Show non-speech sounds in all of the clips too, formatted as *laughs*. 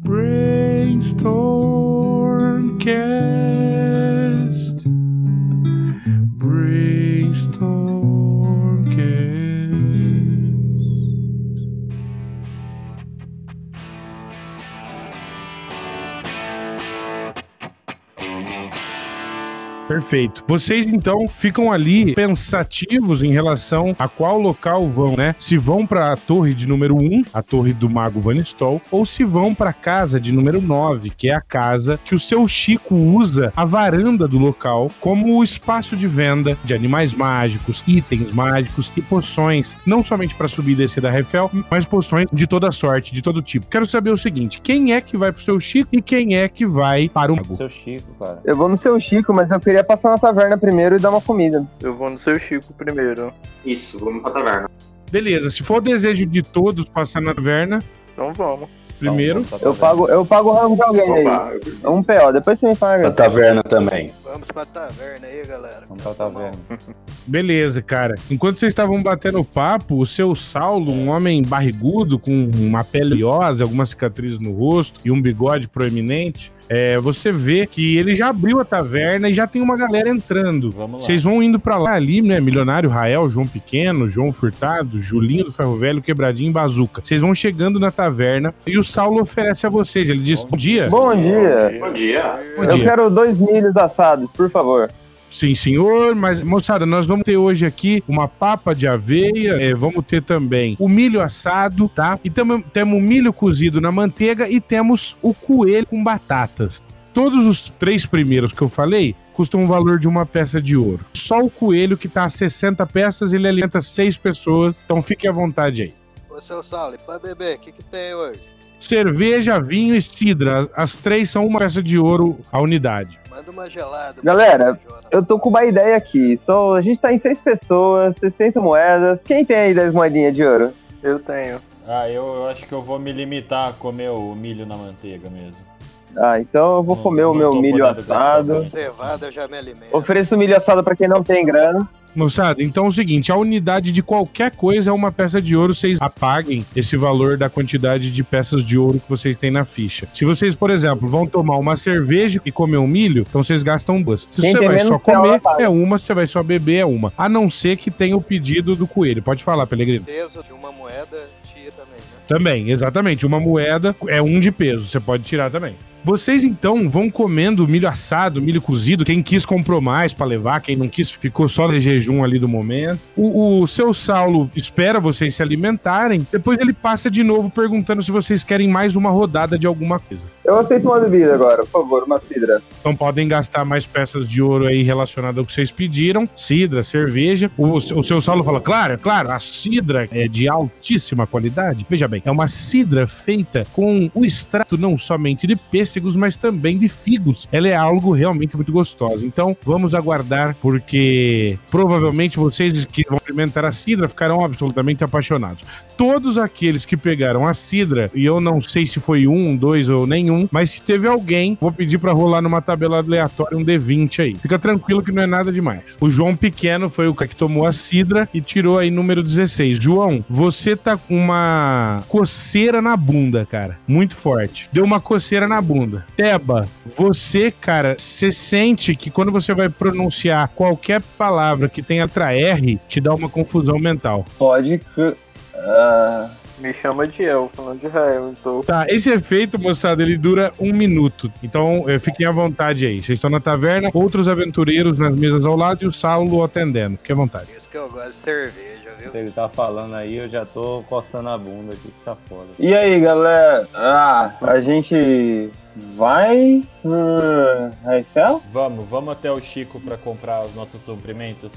Brainstorm Cast. Perfeito. Vocês então ficam ali pensativos em relação a qual local vão, né? Se vão para a torre de número 1, a torre do mago Van Stol, ou se vão para a casa de número 9, que é a casa que o seu Chico usa a varanda do local como o espaço de venda de animais mágicos, itens mágicos e poções, não somente para subir e descer da Refel, mas poções de toda sorte, de todo tipo. Quero saber o seguinte: quem é que vai pro seu Chico e quem é que vai para o mago? Seu Chico, cara. Eu vou no seu Chico, mas eu queria passar na taverna primeiro e dar uma comida. Eu vou no seu Chico primeiro. Isso, vamos pra taverna. Beleza, se for o desejo de todos passar na taverna, Então vamos. primeiro. Eu pago, eu pago o rango de alguém aí. Opa, eu preciso. Um PO, depois você me Pra paga. taverna também. Vamos pra taverna aí, galera. Vamos pra taverna. Beleza, cara. Enquanto vocês estavam batendo papo, o seu Saulo, um homem barrigudo, com uma pele oleosa, algumas cicatrizes no rosto e um bigode proeminente, é, você vê que ele já abriu a taverna e já tem uma galera entrando. Vamos lá. Vocês vão indo pra lá ali, né? Milionário Rael, João Pequeno, João Furtado, Julinho do Ferro Velho, Quebradinho e Bazuca. Vocês vão chegando na taverna e o Saulo oferece a vocês. Ele diz: Bom dia. Bom dia. Bom dia. Bom Eu dia. quero dois milhos assados, por favor. Sim, senhor, mas moçada, nós vamos ter hoje aqui uma papa de aveia, é, vamos ter também o milho assado, tá? E temos o milho cozido na manteiga e temos o coelho com batatas. Todos os três primeiros que eu falei custam o valor de uma peça de ouro. Só o coelho que tá a 60 peças, ele alimenta seis pessoas, então fique à vontade aí. Ô, seu Saulo, pra beber, o que que tem hoje? Cerveja, vinho e cidra, as três são uma peça de ouro a unidade. Manda uma gelada. Galera. Eu tô com uma ideia aqui. Só, a gente tá em seis pessoas, 60 moedas. Quem tem aí 10 moedinhas de ouro? Eu tenho. Ah, eu, eu acho que eu vou me limitar a comer o milho na manteiga mesmo. Ah, então eu vou Não- comer o não meu tô milho assado. Cevada eu já me alimento. Ofereço milho assado pra quem não tem grana. Moçada, então é o seguinte, a unidade de qualquer coisa é uma peça de ouro, vocês apaguem esse valor da quantidade de peças de ouro que vocês têm na ficha. Se vocês, por exemplo, vão tomar uma cerveja e comer um milho, então vocês gastam duas. Se Quem você vai só comer, apaga. é uma, se você vai só beber, é uma. A não ser que tenha o pedido do coelho. Pode falar, Pelegrino. Peso de uma moeda, tira também, né? Também, exatamente. Uma moeda é um de peso, você pode tirar também. Vocês então vão comendo milho assado, milho cozido. Quem quis comprou mais pra levar, quem não quis ficou só de jejum ali do momento. O, o seu Saulo espera vocês se alimentarem. Depois ele passa de novo perguntando se vocês querem mais uma rodada de alguma coisa. Eu aceito uma bebida agora, por favor, uma cidra. Então podem gastar mais peças de ouro aí relacionadas ao que vocês pediram. Cidra, cerveja. O, o seu Saulo fala, claro, claro, a cidra é de altíssima qualidade. Veja bem, é uma cidra feita com o extrato não somente de pêssegos, mas também de figos. Ela é algo realmente muito gostosa. Então vamos aguardar, porque provavelmente vocês que vão experimentar a cidra ficarão absolutamente apaixonados. Todos aqueles que pegaram a cidra, e eu não sei se foi um, dois ou nenhum, mas se teve alguém, vou pedir pra rolar numa tabela aleatória um D20 aí. Fica tranquilo que não é nada demais. O João Pequeno foi o que tomou a cidra e tirou aí número 16. João, você tá com uma coceira na bunda, cara. Muito forte. Deu uma coceira na bunda. Teba, você, cara, você sente que quando você vai pronunciar qualquer palavra que tenha letra R, te dá uma confusão mental. Pode. Ah, Me chama de El, falando de Rael, então. Tá, esse efeito, moçada, ele dura um minuto. Então, eh, fiquem à vontade aí. Vocês estão na taverna, outros aventureiros nas mesas ao lado e o Saulo atendendo. Fiquem à vontade. Isso que eu gosto de cerveja, viu? Se ele tá falando aí, eu já tô coçando a bunda aqui, que tá foda. E aí, galera? Ah, a gente vai no Raifel? Vamos, vamos até o Chico pra comprar os nossos suprimentos.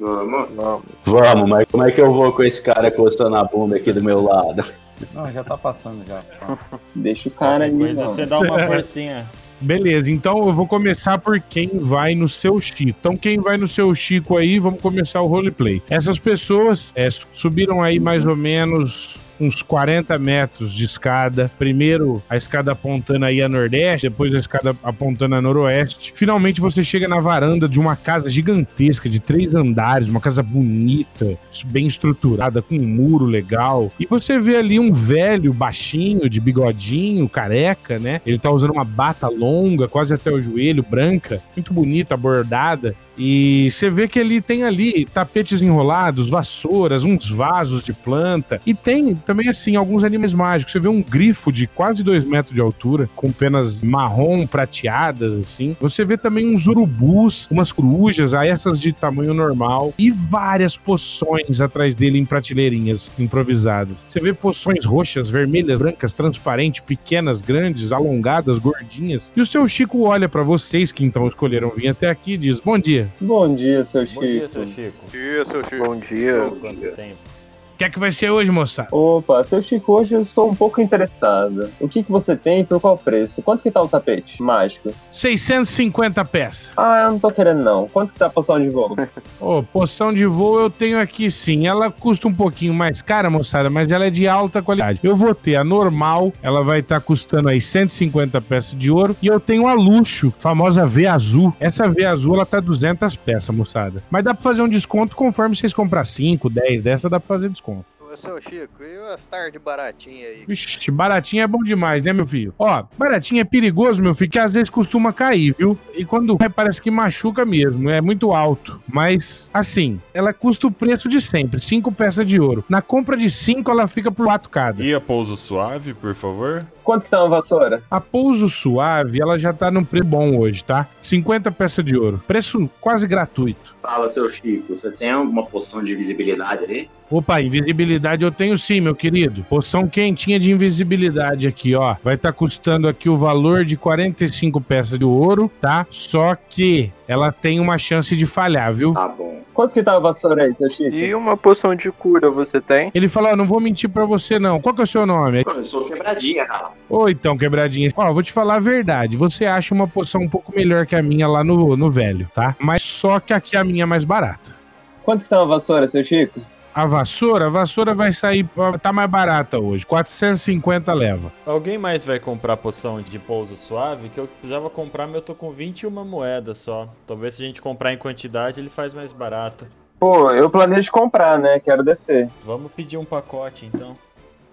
Vamos. Vamos. Vamos, mas como é que eu vou com esse cara coçando a bunda aqui do meu lado? Não, já tá passando já. *laughs* Deixa o cara aí, mano. você dá uma *laughs* forcinha. Beleza, então eu vou começar por quem vai no seu Chico. Então, quem vai no seu Chico aí, vamos começar o roleplay. Essas pessoas é, su- subiram aí mais ou menos uns 40 metros de escada. Primeiro a escada apontando aí a nordeste, depois a escada apontando a noroeste. Finalmente você chega na varanda de uma casa gigantesca, de três andares, uma casa bonita, bem estruturada, com um muro legal. E você vê ali um velho baixinho, de bigodinho, careca, né? Ele tá usando uma bata longa, quase até o joelho, branca, muito bonita, bordada. E você vê que ele tem ali tapetes enrolados, vassouras, uns vasos de planta. E tem também, assim, alguns animais mágicos. Você vê um grifo de quase dois metros de altura, com penas marrom prateadas, assim. Você vê também uns urubus, umas corujas, aí essas de tamanho normal. E várias poções atrás dele em prateleirinhas improvisadas. Você vê poções roxas, vermelhas, brancas, transparentes, pequenas, grandes, alongadas, gordinhas. E o seu Chico olha pra vocês que então escolheram vir até aqui e diz: Bom dia. Bom dia, seu Chico. Bom dia, seu Chico. Isso, Chico. Bom dia. Quanto tempo? O que é que vai ser hoje, moçada? Opa, seu Chico, hoje eu estou um pouco interessado. O que, que você tem e por qual preço? Quanto que tá o tapete mágico? 650 peças. Ah, eu não tô querendo não. Quanto que tá a poção de voo? *laughs* Ô, poção de voo eu tenho aqui sim. Ela custa um pouquinho mais cara, moçada, mas ela é de alta qualidade. Eu vou ter a normal, ela vai estar custando aí 150 peças de ouro. E eu tenho a luxo, famosa V azul. Essa V azul, ela tá 200 peças, moçada. Mas dá pra fazer um desconto conforme vocês comprar 5, 10 dessa, dá pra fazer desconto. Ô, seu Chico, e as tardes baratinhas aí? Vixe, baratinho é bom demais, né, meu filho? Ó, baratinho é perigoso, meu filho, que às vezes costuma cair, viu? E quando cai, parece que machuca mesmo, é muito alto. Mas, assim, ela custa o preço de sempre, 5 peças de ouro. Na compra de 5, ela fica por 4 cada. E a pouso suave, por favor? Quanto que tá uma vassoura? A Pouso Suave, ela já tá num preço bom hoje, tá? 50 peças de ouro. Preço quase gratuito. Fala, seu Chico, você tem alguma poção de visibilidade ali? Opa, invisibilidade eu tenho sim, meu querido. Poção quentinha de invisibilidade aqui, ó. Vai estar custando aqui o valor de 45 peças de ouro, tá? Só que ela tem uma chance de falhar, viu? Tá bom. Quanto que tá a vassoura aí, seu Chico? E uma poção de cura você tem? Ele falou, ó, não vou mentir pra você não. Qual que é o seu nome? Eu sou quebradinha, cara. Ô, então, quebradinha. Ó, vou te falar a verdade. Você acha uma poção um pouco melhor que a minha lá no, no velho, tá? Mas só que aqui a minha é mais barata. Quanto que tá uma vassoura, seu Chico? A vassoura, a vassoura vai sair, tá mais barata hoje. 450 leva. Alguém mais vai comprar poção de pouso suave? Que eu precisava comprar, mas eu tô com 21 moedas só. Talvez se a gente comprar em quantidade, ele faz mais barato. Pô, eu planejo comprar, né? Quero descer. Vamos pedir um pacote, então.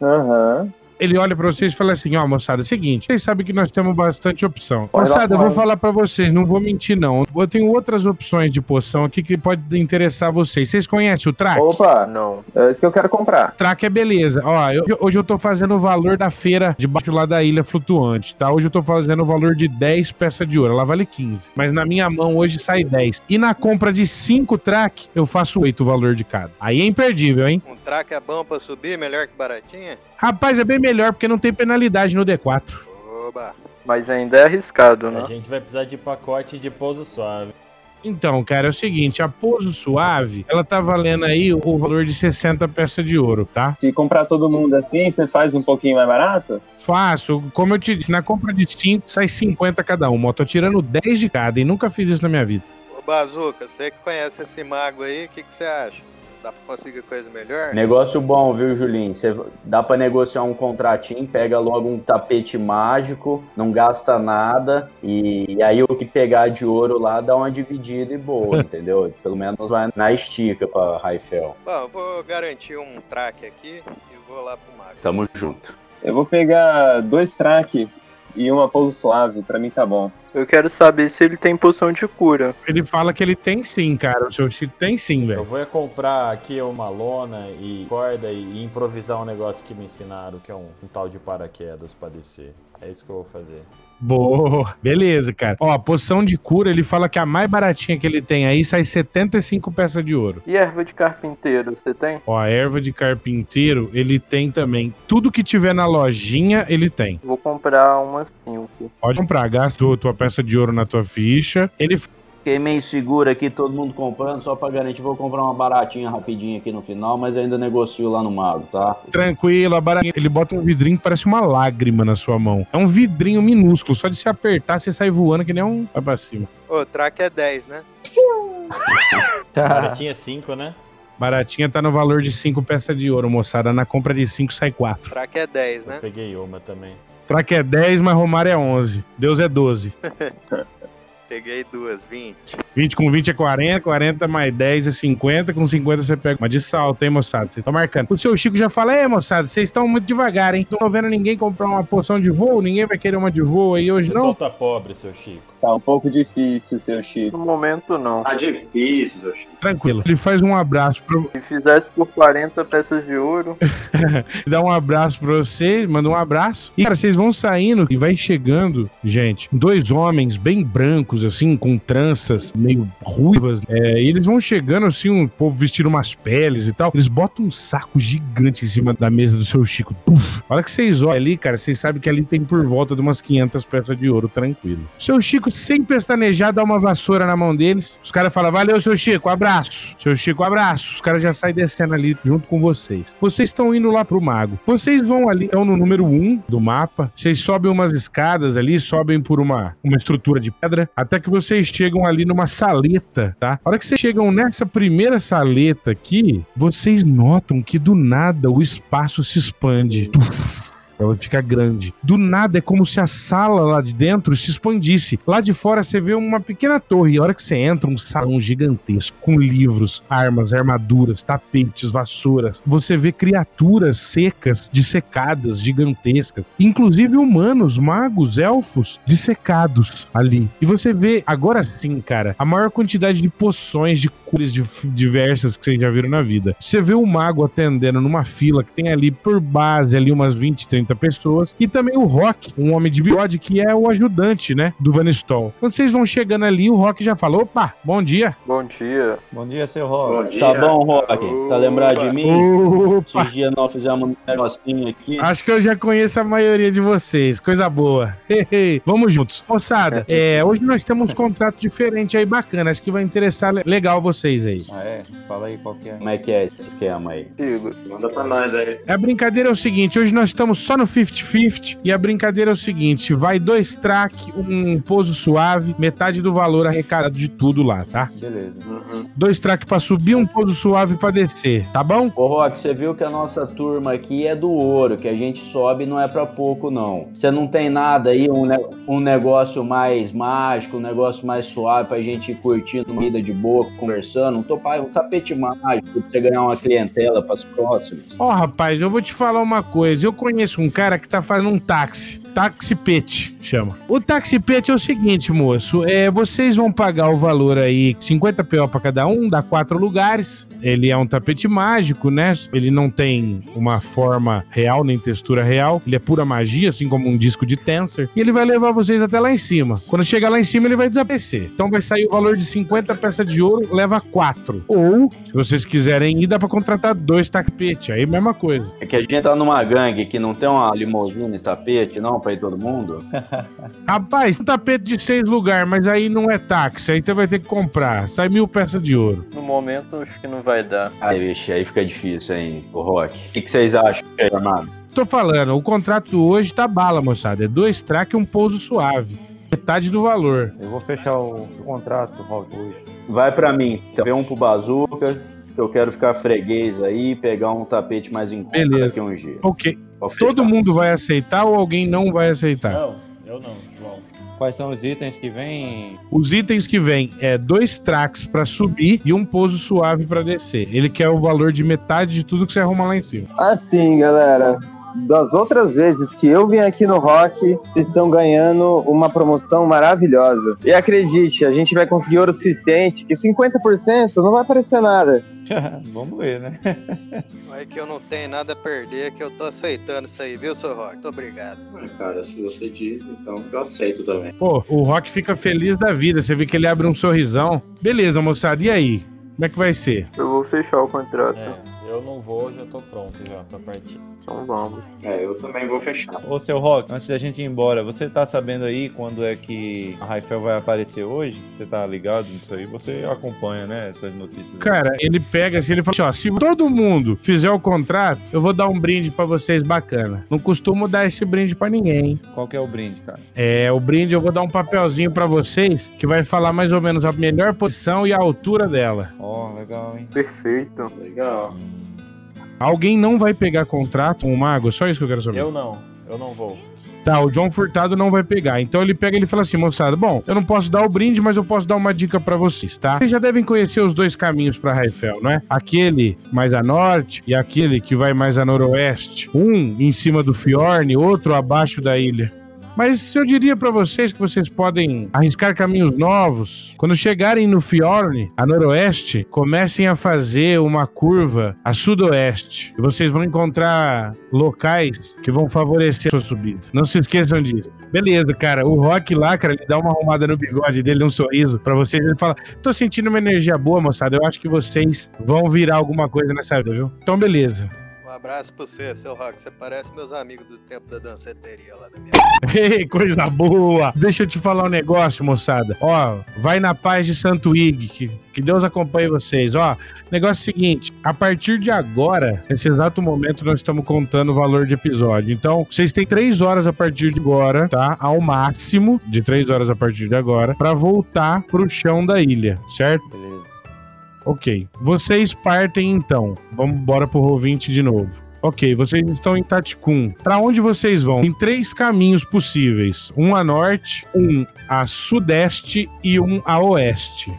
Aham. Ele olha pra vocês e fala assim: Ó, moçada, é o seguinte, vocês sabem que nós temos bastante opção. Moçada, eu vou falar pra vocês, não vou mentir, não. Eu tenho outras opções de poção aqui que pode interessar vocês. Vocês conhecem o Track? Opa, Não. é isso que eu quero comprar. Track é beleza. Ó, eu- hoje eu tô fazendo o valor da feira debaixo lá da ilha flutuante, tá? Hoje eu tô fazendo o valor de 10 peças de ouro. Ela vale 15. Mas na minha mão hoje sai 10. E na compra de 5 track, eu faço 8 o valor de cada. Aí é imperdível, hein? Um traque é bom pra subir, melhor que baratinha? Rapaz, é bem melhor porque não tem penalidade no D4. Oba. Mas ainda é arriscado, A né? gente vai precisar de pacote de pouso suave. Então, cara, é o seguinte, a Pouso Suave, ela tá valendo aí o valor de 60 peças de ouro, tá? Se comprar todo mundo assim, você faz um pouquinho mais barato? Faço, como eu te disse, na compra de 5 sai 50 cada uma. Eu tô tirando 10 de cada e nunca fiz isso na minha vida. Ô, Bazuca, você que conhece esse mago aí, o que, que você acha? Dá pra conseguir coisa melhor? Negócio bom, viu, Julinho? Você dá pra negociar um contratinho, pega logo um tapete mágico, não gasta nada, e, e aí o que pegar de ouro lá dá uma dividida e boa, *laughs* entendeu? Pelo menos vai na estica pra Raifel. Bom, eu vou garantir um traque aqui e vou lá pro mago. Tamo junto. Eu vou pegar dois track e uma pouso suave, pra mim tá bom. Eu quero saber se ele tem poção de cura. Ele fala que ele tem sim, cara. O seu Chico tem sim, Eu velho. vou é comprar aqui uma lona e corda e improvisar um negócio que me ensinaram, que é um, um tal de paraquedas pra descer. É isso que eu vou fazer. Boa. Beleza, cara. Ó, a poção de cura, ele fala que a mais baratinha que ele tem aí sai 75 peças de ouro. E erva de carpinteiro, você tem? Ó, a erva de carpinteiro, ele tem também. Tudo que tiver na lojinha, ele tem. Vou comprar umas 5. Pode comprar, gasta tua- tua peça de ouro na tua ficha. Ele Fiquei meio seguro aqui, todo mundo comprando, só pra garantir. Vou comprar uma baratinha rapidinho aqui no final, mas ainda negocio lá no mago, tá? tranquilo, a baratinha. Ele bota um vidrinho que parece uma lágrima na sua mão. É um vidrinho minúsculo, só de se apertar, você sai voando que nem um. Vai pra cima. Ô, traque é 10, né? *laughs* Baratinha 5, né? Baratinha tá no valor de 5 peças de ouro, moçada. Na compra de 5 sai 4. Track é 10, né? Peguei uma também. Track é 10, mas Romário é 11. Deus é 12. *laughs* Peguei duas, 20. 20 com 20 é 40, 40 mais 10 é 50, com 50 você pega uma de salto, hein, moçada? Vocês estão marcando. O seu Chico já fala, é, moçada, vocês estão muito devagar, hein? Não tô vendo ninguém comprar uma poção de voo, ninguém vai querer uma de voo aí hoje, O não? tá pobre, seu Chico. Tá um pouco difícil, seu Chico. No momento, não. Tá difícil, seu Chico. Tranquilo. Ele faz um abraço pra, Se fizesse por 40 peças de ouro, *laughs* dá um abraço pra vocês, manda um abraço. E, cara, vocês vão saindo e vai chegando, gente, dois homens bem brancos, assim, com tranças meio ruivas. É, e eles vão chegando, assim, um povo vestindo umas peles e tal. Eles botam um saco gigante em cima da mesa do seu Chico. Puf. A hora que vocês olham ali, cara, vocês sabem que ali tem por volta de umas 500 peças de ouro, tranquilo. Seu Chico, sem pestanejar, dá uma vassoura na mão deles. Os caras falam, valeu, seu Chico, abraço. Seu Chico, abraço. Os caras já saem descendo ali junto com vocês. Vocês estão indo lá pro mago. Vocês vão ali, estão no número 1 do mapa. Vocês sobem umas escadas ali, sobem por uma, uma estrutura de pedra, até que vocês chegam ali numa saleta, tá? A hora que vocês chegam nessa primeira saleta aqui, vocês notam que do nada o espaço se expande. Ela fica grande. Do nada é como se a sala lá de dentro se expandisse. Lá de fora você vê uma pequena torre. E a hora que você entra, um salão gigantesco com livros, armas, armaduras, tapetes, vassouras. Você vê criaturas secas, dissecadas, gigantescas. Inclusive humanos, magos, elfos, dissecados ali. E você vê, agora sim, cara, a maior quantidade de poções de cores diversas que vocês já viram na vida. Você vê o mago atendendo numa fila que tem ali por base ali umas 20, 30 pessoas. E também o Rock, um homem de bigode que é o ajudante, né, do Van Stol. Quando vocês vão chegando ali, o Rock já falou, opa, bom dia. bom dia. Bom dia, seu Rock. Bom dia. Tá bom, Rock? Tá lembrado de mim? Opa, Esses dias nós fizemos um negocinho aqui. Acho que eu já conheço a maioria de vocês. Coisa boa. *laughs* Vamos juntos. Moçada, é, hoje nós temos um contrato diferente aí, bacana. Acho que vai interessar le- legal vocês aí. Ah, é? Fala aí qual que é. Como é que é esse esquema aí? Digo, Manda pra nós aí. A brincadeira é o seguinte: hoje nós estamos só no 50-50. E a brincadeira é o seguinte: vai dois track, um pouso suave, metade do valor arrecadado de tudo lá, tá? Beleza. Uhum. Dois track pra subir, um pouso suave pra descer, tá bom? Ô, Rock, você viu que a nossa turma aqui é do ouro, que a gente sobe não é pra pouco, não. Você não tem nada aí, um, ne- um negócio mais mágico, um negócio mais suave pra gente ir curtindo uma vida de boa, conversando, um, topa- um tapete mágico pra você ganhar uma clientela pras próximas. Ó, rapaz, eu vou te falar uma coisa. Eu conheço um cara que tá fazendo um táxi. Táxi Pet, chama. O Táxi Pet é o seguinte, moço. É, vocês vão pagar o valor aí, 50 PO pra cada um, dá quatro lugares. Ele é um tapete mágico, né? Ele não tem uma forma real, nem textura real. Ele é pura magia, assim como um disco de Tensor. E ele vai levar vocês até lá em cima. Quando chegar lá em cima, ele vai desaparecer. Então vai sair o valor de 50 peças de ouro, leva quatro. Ou, se vocês quiserem ir, dá pra contratar dois tapete. Aí, mesma coisa. É que a gente tá numa gangue que não tem uma limusine e tapete, não, pra ir todo mundo. *laughs* Rapaz, um tapete de seis lugares, mas aí não é táxi. Aí você vai ter que comprar. Sai mil peças de ouro. no momento acho que não vai dar. Aí, vixe, aí fica difícil, hein, o Rock. O que, que vocês acham, Armado? Tô falando, o contrato hoje tá bala, moçada. É dois track e um pouso suave. Metade do valor. Eu vou fechar o, contrato, Rock, hoje. Vai pra mim, então. Vê um pro Bazuca, eu quero ficar freguês aí, pegar um tapete mais em conta Beleza. daqui a um dia. Ok. Todo mundo vai aceitar ou alguém não vai aceitar? Não, eu não, João. Quais são os itens que vêm? Os itens que vem é dois tracks pra subir e um pouso suave pra descer. Ele quer o valor de metade de tudo que você arruma lá em cima. Assim, galera. Das outras vezes que eu vim aqui no Rock, vocês estão ganhando uma promoção maravilhosa. E acredite, a gente vai conseguir ouro suficiente que 50% não vai parecer nada. *laughs* Vamos ver, né? *laughs* É que eu não tenho nada a perder, que eu tô aceitando isso aí, viu, seu Rock? Muito obrigado. Ah, Cara, se você diz, então eu aceito também. Pô, o Rock fica feliz da vida. Você vê que ele abre um sorrisão. Beleza, moçada, e aí? Como é que vai ser? Eu vou fechar o contrato. É, eu não vou, já tô pronto já pra partir. Então vamos. É, eu também vou fechar. Ô, seu Rock, antes da gente ir embora, você tá sabendo aí quando é que a Raifel vai aparecer hoje? Você tá ligado nisso aí? Você acompanha, né, essas notícias? aí. Cara, ele pega assim, ele fala assim, ó, se todo mundo fizer o contrato, eu vou dar um brinde pra vocês bacana. Não costumo dar esse brinde pra ninguém. hein? Qual que é o brinde, cara? É, o brinde eu vou dar um papelzinho pra vocês que vai falar mais ou menos a melhor posição e a altura dela. Ó, legal, hein? Perfeito. Legal. Alguém não vai pegar contrato com o mago? Só isso que eu quero saber. Eu não, eu não vou. Tá, o João Furtado não vai pegar. Então ele pega e ele fala assim, moçada, bom, eu não posso dar o brinde, mas eu posso dar uma dica pra vocês, tá? Vocês já devem conhecer os dois caminhos pra Raifel, não é? Aquele mais a norte e aquele que vai mais a noroeste. Um em cima do Fiorne, outro abaixo da ilha. Mas eu diria pra vocês que vocês podem arriscar caminhos novos. Quando chegarem no Fiorne, a noroeste, comecem a fazer uma curva a sudoeste. E vocês vão encontrar locais que vão favorecer a sua subida. Não se esqueçam disso. Beleza, cara. O Rock lá, cara, ele dá uma arrumada no bigode dele, um sorriso pra vocês. Ele fala: Tô sentindo uma energia boa, moçada. Eu acho que vocês vão virar alguma coisa nessa vida, viu? Então, beleza. Abraço pra você, seu Rock. Você parece meus amigos do tempo da danceteria lá da minha. *laughs* Ei, coisa boa! Deixa eu te falar um negócio, moçada. Ó, vai na paz de Santo Ig, que, que Deus acompanhe vocês. Ó, negócio é o seguinte: a partir de agora, nesse exato momento, nós estamos contando o valor de episódio. Então, vocês têm três horas a partir de agora, tá? Ao máximo, de três horas a partir de agora, pra voltar pro chão da ilha, certo? Beleza. Ok. Vocês partem então. Vamos embora pro Roll20 de novo. Ok, vocês estão em Taticum. Pra onde vocês vão? Tem três caminhos possíveis: um a norte, um a sudeste e um a oeste.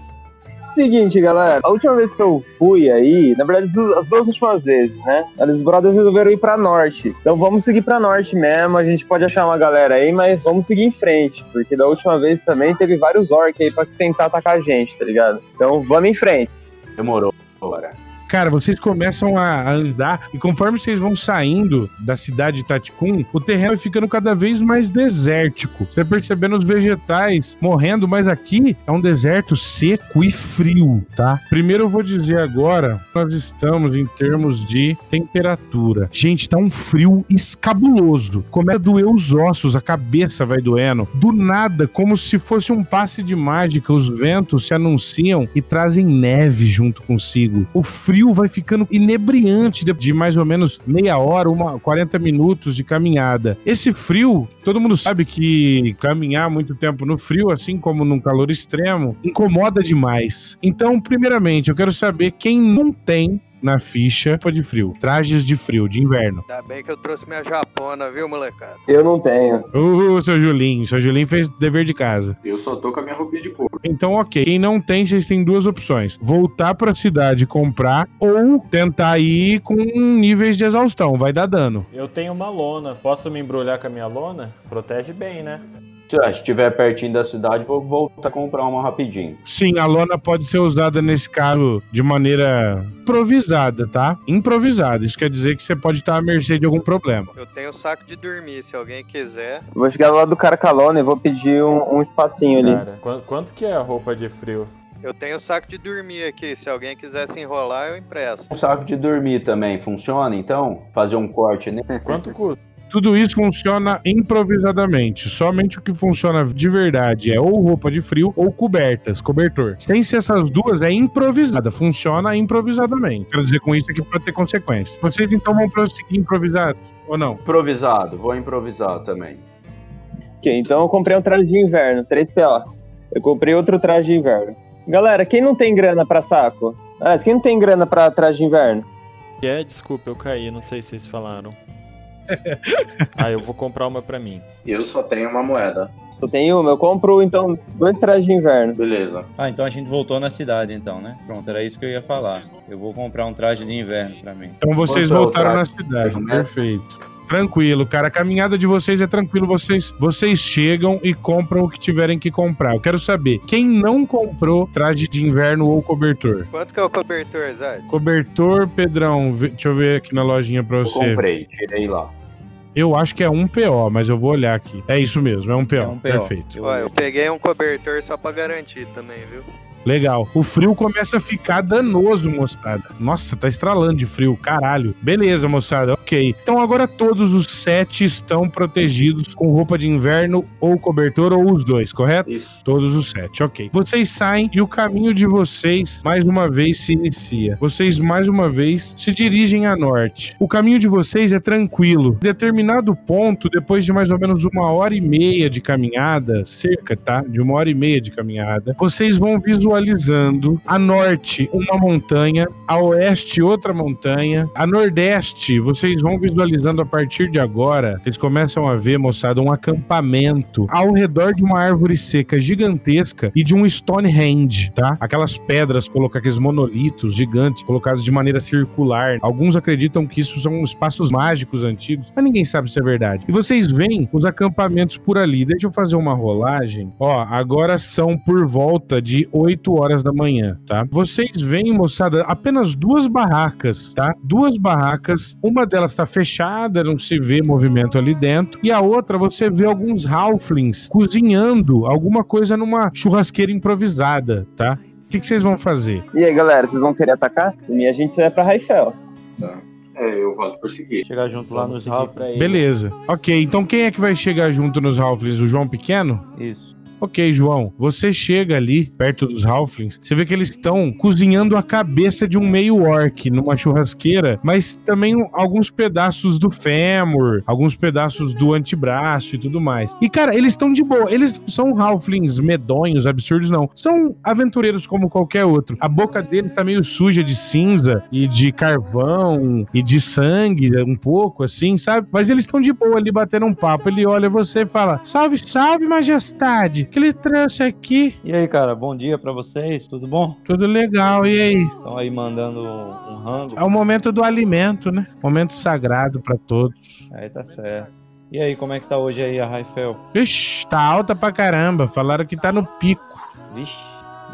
Seguinte, galera, a última vez que eu fui aí, na verdade, as duas últimas vezes, né? Os brothers resolveram ir pra norte. Então vamos seguir pra norte mesmo. A gente pode achar uma galera aí, mas vamos seguir em frente. Porque da última vez também teve vários orcs aí pra tentar atacar a gente, tá ligado? Então vamos em frente. Demorou. Bora. Cara, vocês começam a andar e conforme vocês vão saindo da cidade de Taticum, o terreno vai ficando cada vez mais desértico. Você vai percebendo os vegetais morrendo, mas aqui é um deserto seco e frio, tá? Primeiro eu vou dizer agora, nós estamos em termos de temperatura. Gente, tá um frio escabuloso. Começa a doer os ossos, a cabeça vai doendo. Do nada, como se fosse um passe de mágica, os ventos se anunciam e trazem neve junto consigo. O frio vai ficando inebriante de mais ou menos meia hora, uma 40 minutos de caminhada. Esse frio, todo mundo sabe que caminhar muito tempo no frio, assim como num calor extremo, incomoda demais. Então, primeiramente, eu quero saber quem não tem na ficha de frio, trajes de frio, de inverno. Ainda bem que eu trouxe minha japona, viu, molecada? Eu não tenho. Ô, seu Julinho, seu Julinho fez dever de casa. Eu só tô com a minha roupinha de couro. Então, ok. Quem não tem, vocês têm duas opções: voltar pra cidade e comprar, ou tentar ir com níveis de exaustão. Vai dar dano. Eu tenho uma lona. Posso me embrulhar com a minha lona? Protege bem, né? Se estiver pertinho da cidade, vou voltar a comprar uma rapidinho. Sim, a lona pode ser usada nesse caso de maneira improvisada, tá? Improvisada. Isso quer dizer que você pode estar à mercê de algum problema. Eu tenho um saco de dormir, se alguém quiser. Vou chegar lá do Carcalone e vou pedir um, um espacinho ali. Cara, quan- quanto que é a roupa de frio? Eu tenho um saco de dormir aqui, se alguém quiser se enrolar, eu impresso. Um saco de dormir também funciona, então? Fazer um corte nele? Quanto custa? Tudo isso funciona improvisadamente. Somente o que funciona de verdade é ou roupa de frio ou cobertas, cobertor. Sem ser essas duas, é improvisada. Funciona improvisadamente. Quero dizer com isso que pode ter consequências. Vocês então vão prosseguir improvisados ou não? Improvisado, vou improvisar também. Ok, então eu comprei um traje de inverno, 3PO. Eu comprei outro traje de inverno. Galera, quem não tem grana pra saco? Ah, quem não tem grana pra traje de inverno? É? Desculpa, eu caí, não sei se vocês falaram. Ah, eu vou comprar uma pra mim. Eu só tenho uma moeda. Eu tenho uma, eu compro então dois trajes de inverno. Beleza. Ah, então a gente voltou na cidade, então, né? Pronto, era isso que eu ia falar. Eu vou comprar um traje de inverno pra mim. Então vocês Quanto é voltaram na cidade. Né? Perfeito. Tranquilo, cara. A caminhada de vocês é tranquilo. Vocês, vocês chegam e compram o que tiverem que comprar. Eu quero saber, quem não comprou traje de inverno ou cobertor? Quanto que é o cobertor, Zé? Cobertor, Pedrão, deixa eu ver aqui na lojinha pra Eu você. comprei, tirei lá. Eu acho que é um PO, mas eu vou olhar aqui. É isso mesmo, é um PO. É um PO. Perfeito. Eu- Ó, eu peguei um cobertor só pra garantir também, viu? Legal. O frio começa a ficar danoso, moçada. Nossa, tá estralando de frio, caralho. Beleza, moçada, ok. Então agora todos os sete estão protegidos com roupa de inverno ou cobertor ou os dois, correto? Isso. Todos os sete, ok. Vocês saem e o caminho de vocês mais uma vez se inicia. Vocês mais uma vez se dirigem a norte. O caminho de vocês é tranquilo. Em determinado ponto, depois de mais ou menos uma hora e meia de caminhada, cerca, tá? De uma hora e meia de caminhada, vocês vão visualizando a norte uma montanha, a oeste outra montanha, a nordeste vocês vão visualizando a partir de agora. Vocês começam a ver, moçada, um acampamento ao redor de uma árvore seca gigantesca e de um Stonehenge, tá? Aquelas pedras, colocar aqueles monolitos gigantes colocados de maneira circular. Alguns acreditam que isso são espaços mágicos antigos, mas ninguém sabe se é verdade. E vocês veem os acampamentos por ali. Deixa eu fazer uma rolagem. Ó, agora são por volta de 8 horas da manhã, tá? Vocês veem, moçada, apenas duas barracas, tá? Duas barracas. Uma delas tá fechada, não se vê movimento ali dentro. E a outra, você vê alguns halflings cozinhando alguma coisa numa churrasqueira improvisada, tá? O que, que vocês vão fazer? E aí, galera, vocês vão querer atacar? E a gente vai pra Raifel. Tá. É, eu volto por seguir. Chegar junto lá Vamos nos Ralph. pra ele. Beleza. Ok, então quem é que vai chegar junto nos halflings? O João Pequeno? Isso. Ok, João, você chega ali perto dos Halflings, você vê que eles estão cozinhando a cabeça de um meio orc numa churrasqueira, mas também alguns pedaços do fêmur, alguns pedaços do antebraço e tudo mais. E cara, eles estão de boa, eles são Halflings medonhos, absurdos não. São aventureiros como qualquer outro. A boca deles tá meio suja de cinza e de carvão e de sangue, um pouco assim, sabe? Mas eles estão de boa ali batendo um papo. Ele olha você e fala: "Salve, salve, majestade. Que ele trouxe aqui? E aí, cara, bom dia pra vocês, tudo bom? Tudo legal. E aí? Estão aí mandando um rango? É o momento do alimento, né? Momento sagrado pra todos. Aí tá certo. E aí, como é que tá hoje aí a Raifel? Ixi, tá alta pra caramba. Falaram que tá no pico. Vixe.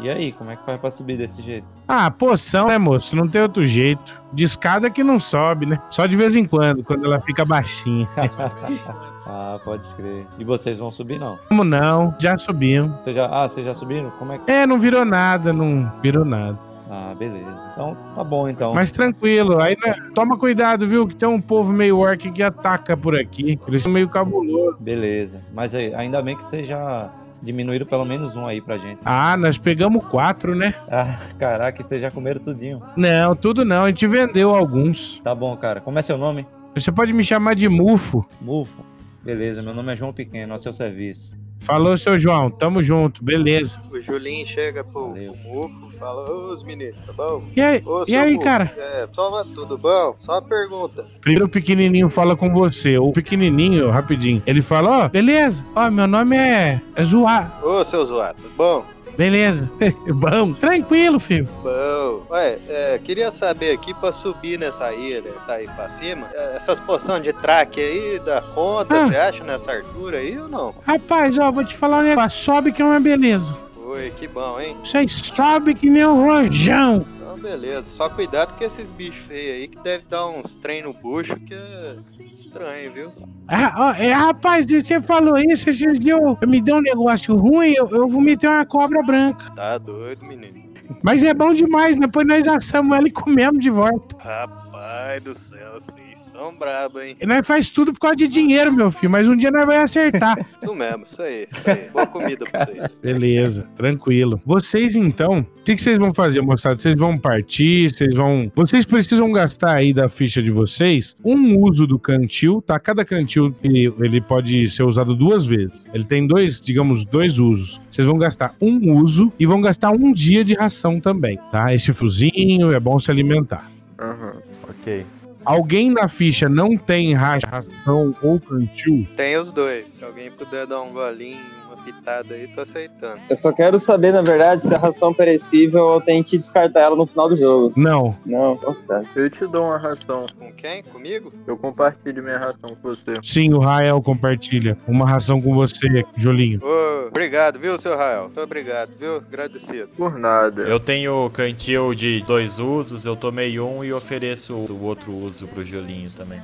E aí, como é que faz pra subir desse jeito? Ah, poção, né, moço? Não tem outro jeito. De escada que não sobe, né? Só de vez em quando, quando ela fica baixinha. *laughs* ah, pode crer. E vocês vão subir não? Como não? Já subimos. Você já... Ah, vocês já subiram? Como é que. É, não virou nada, não virou nada. Ah, beleza. Então tá bom então. Mas tranquilo, aí né, toma cuidado, viu? Que tem um povo meio orc que ataca por aqui. Eles são meio cabulosos. Beleza. Mas aí, ainda bem que vocês já diminuíram pelo menos um aí pra gente. Ah, nós pegamos quatro, né? Ah, *laughs* caraca, vocês já comeram tudinho. Não, tudo não. A gente vendeu alguns. Tá bom, cara. Como é seu nome? Você pode me chamar de Mufo. Mufo. Beleza, meu nome é João Pequeno, ao seu serviço. Falou, seu João. Tamo junto. Beleza. O Julinho chega pro, Valeu. pro Mufo fala, ô os meninos, tá bom? E aí, Ô, e seu aí Mufo, cara? É, só tudo bom? Só uma pergunta. Primeiro o pequenininho fala com você. O pequenininho, rapidinho, ele fala: Ó, beleza. Ó, meu nome é, é Zoar. Ô, seu zoado, tudo bom? Beleza. *laughs* Bom, tranquilo, filho. Bom. Ué, é, queria saber aqui pra subir nessa ilha, tá aí pra cima, é, essas poções de traque aí dá conta, Ah. você acha, nessa altura aí ou não? Rapaz, ó, vou te falar um negócio. Sobe que é uma beleza. Oi, que bom, hein? Vocês sobe que nem um rojão. Então, beleza. Só cuidado com esses bichos feios aí, que deve dar uns trem no bucho, que é estranho, viu? Ah, é, rapaz, você falou isso, esses dias eu, eu me deu um negócio ruim, eu, eu vomitei uma cobra branca. Tá doido, menino. Mas é bom demais, depois nós assamos ela e comemos de volta. Rapaz do céu, vocês são brabos, hein? E nós faz tudo por causa de dinheiro, meu filho, mas um dia nós vamos acertar. *laughs* Isso mesmo, isso aí. Isso aí. Boa comida pra vocês. Beleza, tranquilo. Vocês então, o que, que vocês vão fazer, moçada? Vocês vão partir, vocês vão. Vocês precisam gastar aí da ficha de vocês um uso do cantil, tá? Cada cantil ele, ele pode ser usado duas vezes. Ele tem dois, digamos, dois usos. Vocês vão gastar um uso e vão gastar um dia de ração também, tá? Esse fuzinho é bom se alimentar. Uhum. Ok. Alguém na ficha não tem ra- ração ou cantil? Tem os dois. Alguém puder dar um golinho, pitada aí, tô aceitando. Eu só quero saber, na verdade, se a ração perecível eu tenho que descartar ela no final do jogo. Não. Não, tá certo. Eu te dou uma ração. Com quem? Comigo? Eu compartilho minha ração com você. Sim, o Rael compartilha uma ração com você, Jolinho. Ô, obrigado, viu, seu Rael? Muito obrigado, viu? Agradecido. Por nada. Eu tenho cantil de dois usos, eu tomei um e ofereço o outro uso pro Jolinho também.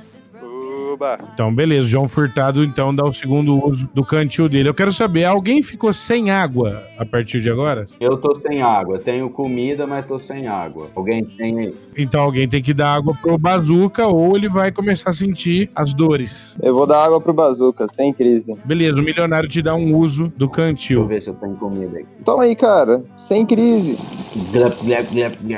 Então, beleza. João Furtado, então, dá o segundo uso do cantil dele. Eu quero saber, alguém ficou sem água a partir de agora? Eu tô sem água. Tenho comida, mas tô sem água. Alguém tem aí? Então alguém tem que dar água pro Bazuca ou ele vai começar a sentir as dores. Eu vou dar água pro Bazuca, sem crise. Beleza, o milionário te dá um uso do Deixa eu cantil. ver se eu tenho comida aí. Toma aí, cara. Sem crise.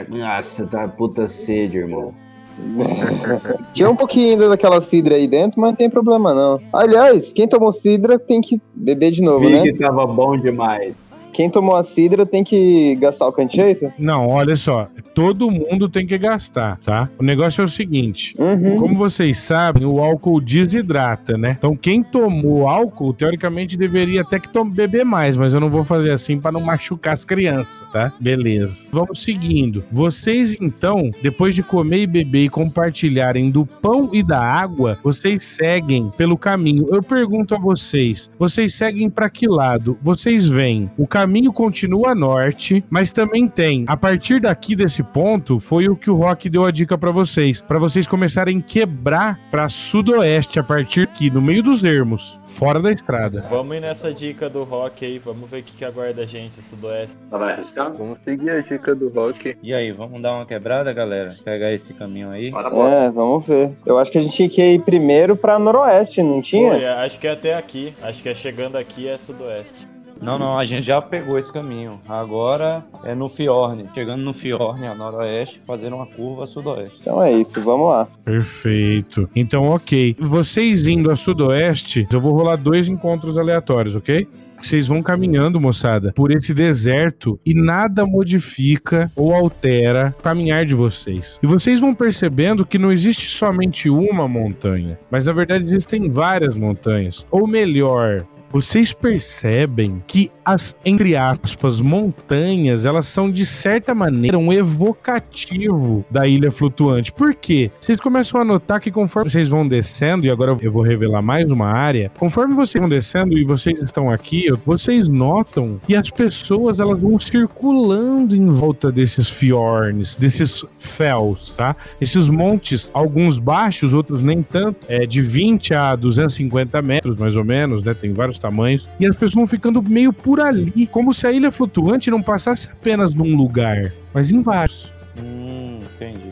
Nossa, tá puta sede, irmão. *laughs* Tinha um pouquinho ainda daquela cidra aí dentro, mas não tem problema não. Aliás, quem tomou cidra tem que beber de novo, Vi né? que tava bom demais. Quem tomou a cidra tem que gastar o canteiro? Não, olha só, todo mundo tem que gastar, tá? O negócio é o seguinte. Uhum. Como vocês sabem, o álcool desidrata, né? Então, quem tomou álcool, teoricamente, deveria até que beber mais, mas eu não vou fazer assim para não machucar as crianças, tá? Beleza. Vamos seguindo. Vocês, então, depois de comer e beber e compartilharem do pão e da água, vocês seguem pelo caminho. Eu pergunto a vocês: vocês seguem para que lado? Vocês veem. O caminho continua a norte, mas também tem. A partir daqui desse ponto, foi o que o Rock deu a dica para vocês, para vocês começarem a quebrar para sudoeste a partir aqui, no meio dos ermos, fora da estrada. Vamos ir nessa dica do rock aí, vamos ver o que, que aguarda a gente, sudoeste. Ela vai arriscar? Vamos seguir a dica do Rock. E aí, vamos dar uma quebrada, galera? Pegar esse caminho aí. Bora, bora. É, vamos ver. Eu acho que a gente tinha que ir primeiro pra noroeste, não tinha? Foi, acho que é até aqui. Acho que é chegando aqui é sudoeste. Não, não, a gente já pegou esse caminho. Agora é no Fiorne. Chegando no Fiorne, a noroeste, fazendo uma curva a sudoeste. Então é isso, vamos lá. Perfeito. Então, ok. Vocês indo a sudoeste, eu vou rolar dois encontros aleatórios, ok? Vocês vão caminhando, moçada, por esse deserto e nada modifica ou altera o caminhar de vocês. E vocês vão percebendo que não existe somente uma montanha, mas na verdade existem várias montanhas. Ou melhor, vocês percebem que as, entre aspas, montanhas, elas são de certa maneira um evocativo da ilha flutuante. Por quê? Vocês começam a notar que conforme vocês vão descendo, e agora eu vou revelar mais uma área, conforme vocês vão descendo e vocês estão aqui, vocês notam que as pessoas elas vão circulando em volta desses fiornes, desses fells, tá? Esses montes, alguns baixos, outros nem tanto, é de 20 a 250 metros, mais ou menos, né? Tem vários tamanhos. E as pessoas vão ficando meio por ali, como se a ilha flutuante não passasse apenas num lugar, mas em vários.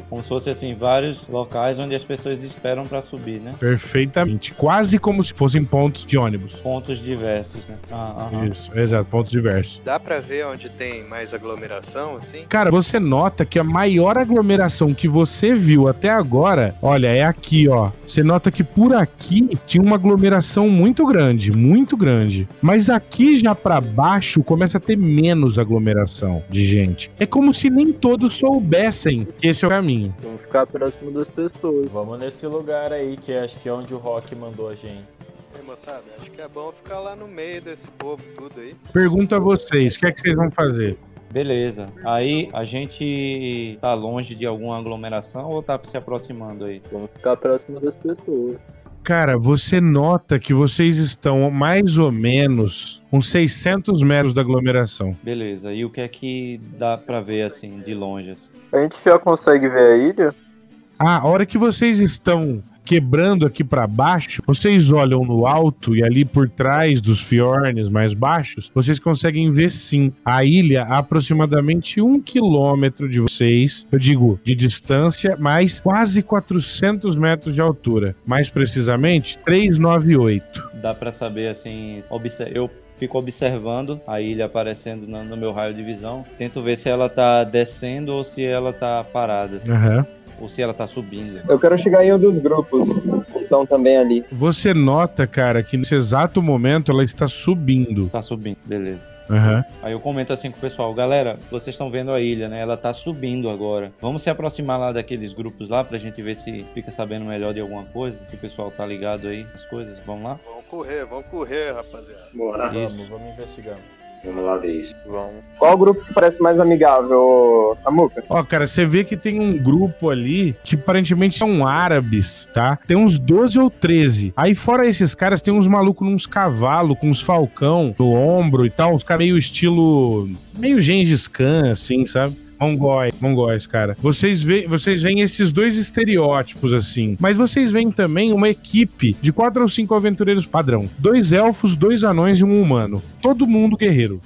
Como se fosse assim, vários locais onde as pessoas esperam pra subir, né? Perfeitamente. Quase como se fossem pontos de ônibus. Pontos diversos, né? Ah, aham. Isso, exato, pontos diversos. Dá pra ver onde tem mais aglomeração, assim? Cara, você nota que a maior aglomeração que você viu até agora, olha, é aqui, ó. Você nota que por aqui tinha uma aglomeração muito grande, muito grande. Mas aqui já pra baixo começa a ter menos aglomeração de gente. É como se nem todos soubessem que esse é o caminho. Vamos ficar próximo das pessoas. Vamos nesse lugar aí, que acho que é onde o rock mandou a gente. Ei, moçada, acho que é bom ficar lá no meio desse povo tudo aí. Pergunto a vocês, o que é que vocês vão fazer? Beleza. Aí a gente tá longe de alguma aglomeração ou tá se aproximando aí? Vamos ficar próximo das pessoas. Cara, você nota que vocês estão mais ou menos uns 600 metros da aglomeração. Beleza. E o que é que dá pra ver assim, de longe? assim? A gente já consegue ver a ilha? Ah, a hora que vocês estão quebrando aqui pra baixo, vocês olham no alto e ali por trás dos fiornes mais baixos, vocês conseguem ver sim a ilha a aproximadamente um quilômetro de vocês, eu digo de distância, mais quase 400 metros de altura. Mais precisamente, 398. Dá pra saber assim, eu fico observando a ilha aparecendo no, no meu raio de visão, tento ver se ela tá descendo ou se ela tá parada, assim, Aham. ou se ela tá subindo. Eu quero chegar em um dos grupos que estão também ali. Você nota, cara, que nesse exato momento ela está subindo. Tá subindo, beleza. Aham. Aí eu comento assim com o pessoal, galera, vocês estão vendo a ilha, né? Ela tá subindo agora. Vamos se aproximar lá daqueles grupos lá pra gente ver se fica sabendo melhor de alguma coisa, se o pessoal tá ligado aí as coisas. Vamos lá? Vamos correr, vamos correr, rapaziada. Bora. Isso. Vamos, vamos investigar. Vamos lá ver isso. Vamos. Qual grupo que parece mais amigável, Samuca? Ó, cara, você vê que tem um grupo ali que aparentemente são árabes, tá? Tem uns 12 ou 13. Aí fora esses caras, tem uns malucos nos cavalos, com uns falcão no ombro e tal, uns caras meio estilo... meio Gengis Khan, assim, sabe? Mongóis, mongóis, cara. Vocês veem, vocês veem esses dois estereótipos, assim. Mas vocês veem também uma equipe de quatro ou cinco aventureiros padrão. Dois elfos, dois anões e um humano. Todo mundo guerreiro.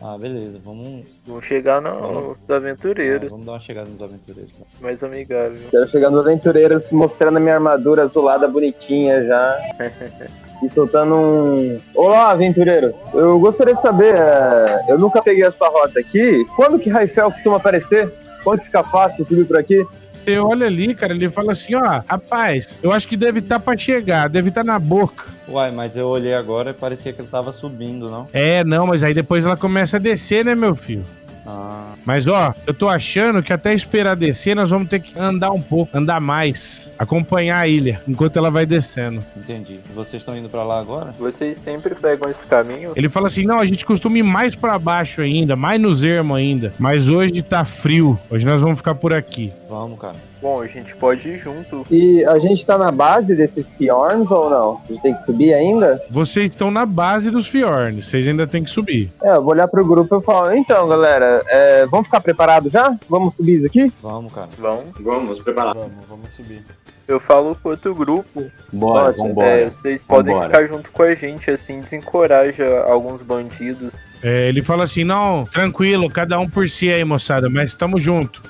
Ah, beleza. Vamos, Vamos chegar nos ah, aventureiros, vamos dar uma chegada nos aventureiros. né? mais amigável. Quero chegar nos aventureiros mostrando a minha armadura azulada bonitinha já. *laughs* E soltando um. Olá, aventureiros! Eu gostaria de saber, é, eu nunca peguei essa rota aqui. Quando que Raifel costuma aparecer? Quando fica fácil subir por aqui? Você olha ali, cara, ele fala assim, ó, rapaz, eu acho que deve estar pra chegar, deve estar na boca. Uai, mas eu olhei agora e parecia que ele tava subindo, não? É, não, mas aí depois ela começa a descer, né, meu filho? Ah, Mas ó, eu tô achando que até esperar descer, nós vamos ter que andar um pouco, andar mais, acompanhar a ilha enquanto ela vai descendo. entendi. Vocês estão indo pra lá agora? Vocês sempre pegam esse caminho? Ele fala assim: não, a gente costuma ir mais pra baixo ainda, mais no zermo ainda. Mas hoje tá frio. Hoje nós vamos ficar por aqui. Vamos, cara. Bom, a gente pode ir junto. E a gente tá na base desses Fjorns ou não? A gente tem que subir ainda? Vocês estão na base dos Fjorns, vocês ainda tem que subir. É, eu vou olhar pro grupo e falo, então, galera, é, vamos ficar preparados já? Vamos subir isso aqui? Vamos, cara. Vamos. Vamos preparar. Vamos, vamos subir. Eu falo pro outro grupo. Bora, Ótimo, vambora. É, vocês podem Vambora. ficar junto com a gente, assim, desencoraja alguns bandidos. É, ele fala assim: não, tranquilo, cada um por si aí, moçada, mas tamo junto.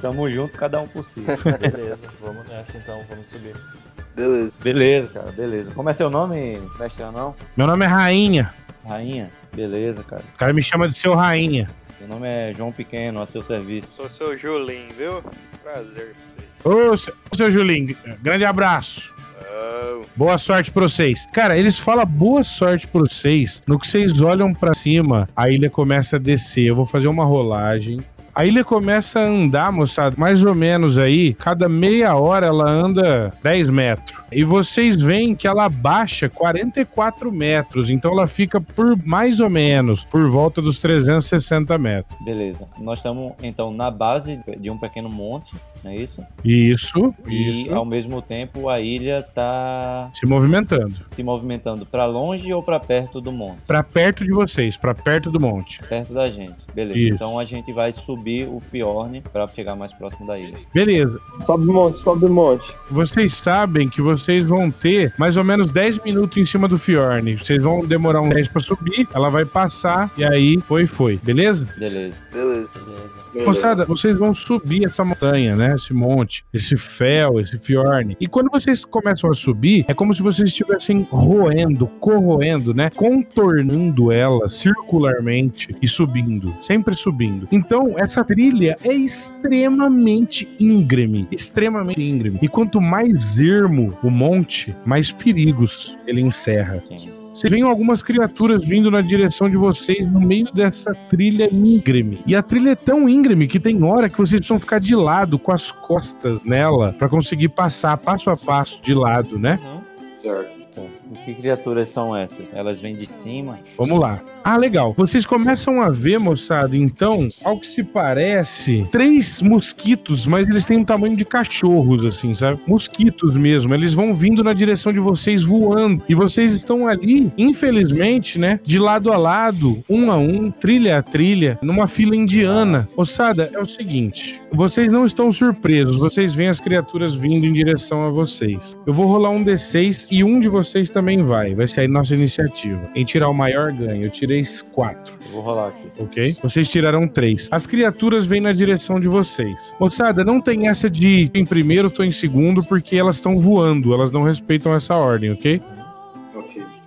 Tamo junto, cada um por si. *laughs* Beleza, vamos nessa então, vamos subir. Beleza. beleza, cara, beleza. Como é seu nome, mestre anão? Meu nome é Rainha. Rainha? Beleza, cara. O cara me chama de seu Rainha. Meu nome é João Pequeno, a seu serviço. Sou seu Julinho, viu? Prazer pra vocês. Ô, seu, Julinho, grande abraço. Oh, Boa sorte pra vocês. Cara, eles falam boa sorte pra vocês. No que vocês olham pra cima, a ilha começa a descer. Eu vou fazer uma rolagem. A ilha começa a andar, moçada, mais ou menos aí, cada meia hora ela anda 10 metros. E vocês veem que ela baixa 44 metros, então ela fica por mais ou menos, por volta dos 360 metros. Beleza. Nós estamos, então, na base de um pequeno monte, não é isso? Isso, E, isso. ao mesmo tempo, a ilha tá Se movimentando. se movimentando pra longe ou pra perto do monte? Pra perto de vocês, pra perto do monte. Perto da gente. Beleza. Isso. Então a gente vai subir o Fjorn pra chegar mais próximo da ilha. Beleza. Sobe o monte, sobe o monte. Vocês sabem que vocês vão ter mais ou menos 10 minutos em cima do Fjorn. Vocês vão demorar um 10 pra subir, ela vai passar e aí foi, foi. Beleza? Beleza. Beleza. Moçada, vocês vão subir essa montanha, né? Esse monte, esse fel, esse Fjorn. E quando vocês começam a subir, é como se vocês estivessem roendo, corroendo, né? Contornando ela circularmente e subindo. Sempre subindo. Então, essa trilha é extremamente íngreme. Extremamente íngreme. E quanto mais ermo o monte, mais perigos ele encerra. Sim. Vocês veem algumas criaturas vindo na direção de vocês no meio dessa trilha íngreme. E a trilha é tão íngreme que tem hora que vocês precisam ficar de lado, com as costas nela, pra conseguir passar passo a passo de lado, né? Uhum. Certo. Que criaturas são essas? Elas vêm de cima? Vamos lá. Ah, legal. Vocês começam a ver, moçada, então, ao que se parece, três mosquitos, mas eles têm um tamanho de cachorros, assim, sabe? Mosquitos mesmo. Eles vão vindo na direção de vocês voando. E vocês estão ali, infelizmente, né? De lado a lado, um a um, trilha a trilha, numa fila indiana. Moçada, é o seguinte: vocês não estão surpresos, vocês veem as criaturas vindo em direção a vocês. Eu vou rolar um D6 e um de vocês também vai. Vai sair nossa iniciativa. Em tirar o maior ganho. Eu tirei quatro. Vou rolar aqui. Ok? Vocês tiraram três. As criaturas vêm na direção de vocês. Moçada, não tem essa de em primeiro, tô em segundo, porque elas estão voando. Elas não respeitam essa ordem, ok?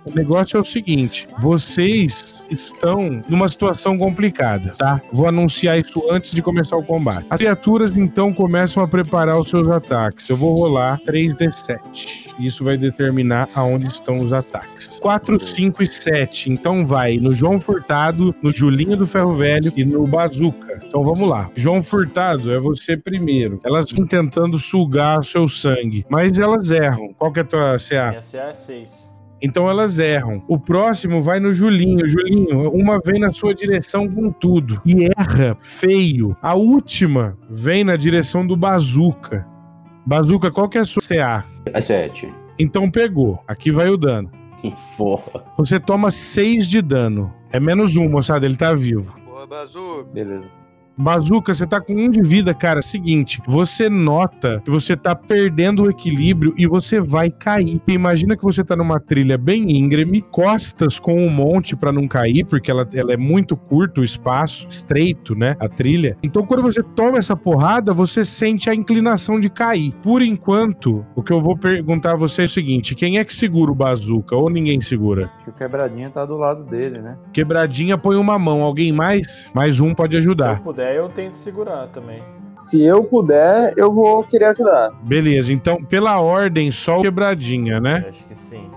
O negócio é o seguinte: vocês estão numa situação complicada, tá? Vou anunciar isso antes de começar o combate. As criaturas então começam a preparar os seus ataques. Eu vou rolar 3d7. Isso vai determinar aonde estão os ataques. 4, 5 e 7. Então vai no João Furtado, no Julinho do Ferro Velho e no Bazuca. Então vamos lá. João Furtado é você primeiro. Elas vêm tentando sugar o seu sangue, mas elas erram. Qual que é a tua CA? Minha CA é 6. Então elas erram. O próximo vai no Julinho. Julinho, uma vem na sua direção com tudo. E erra feio. A última vem na direção do Bazuca. Bazuca, qual que é a sua CA? É sete. Então pegou. Aqui vai o dano. Porra. Você toma 6 de dano. É menos um, moçada. Ele tá vivo. boa, Bazu. Beleza. Bazuca, você tá com um de vida, cara. Seguinte, você nota que você tá perdendo o equilíbrio e você vai cair. Imagina que você tá numa trilha bem íngreme, costas com um monte pra não cair, porque ela, ela é muito curto o espaço, estreito, né? A trilha. Então, quando você toma essa porrada, você sente a inclinação de cair. Por enquanto, o que eu vou perguntar a você é o seguinte: quem é que segura o bazuca ou ninguém segura? Acho que o quebradinha tá do lado dele, né? Quebradinha põe uma mão, alguém mais? Mais um pode Se eu ajudar. Puder, eu tento segurar também. Se eu puder, eu vou querer ajudar. Beleza, então pela ordem, só o quebradinha, né? Acho que sim.